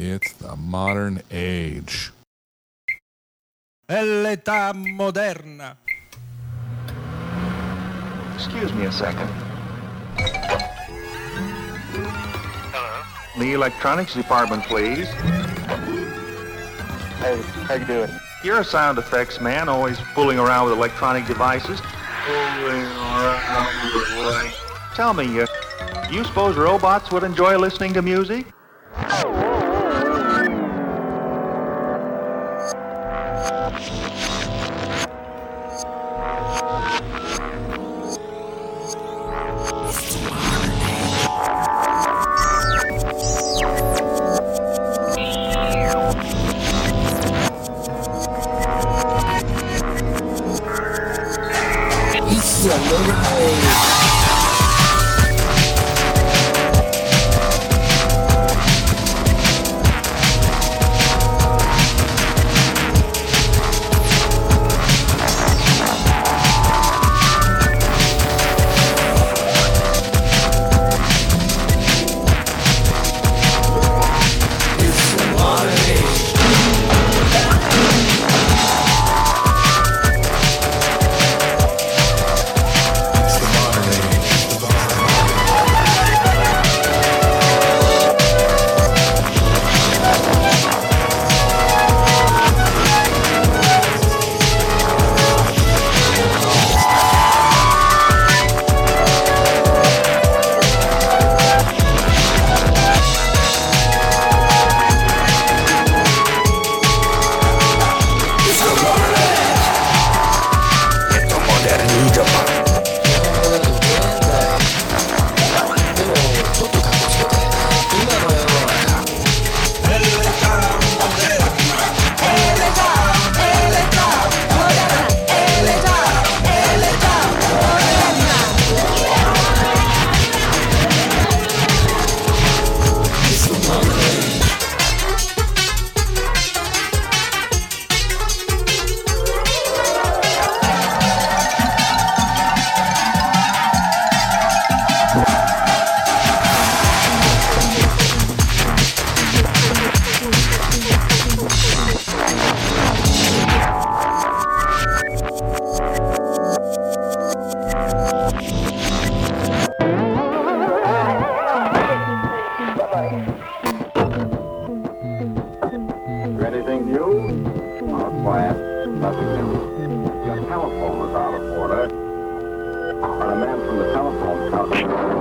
It's the modern age. È l'età moderna. Excuse me a second. Hello. The electronics department, please. Hey, how you doing? You're a sound effects man, always fooling around with electronic devices. Fooling around with Tell me, uh, you suppose robots would enjoy listening to music? deliberately. Anything new? Not quiet. Nothing new. Your telephone is out of order. And a man from the telephone company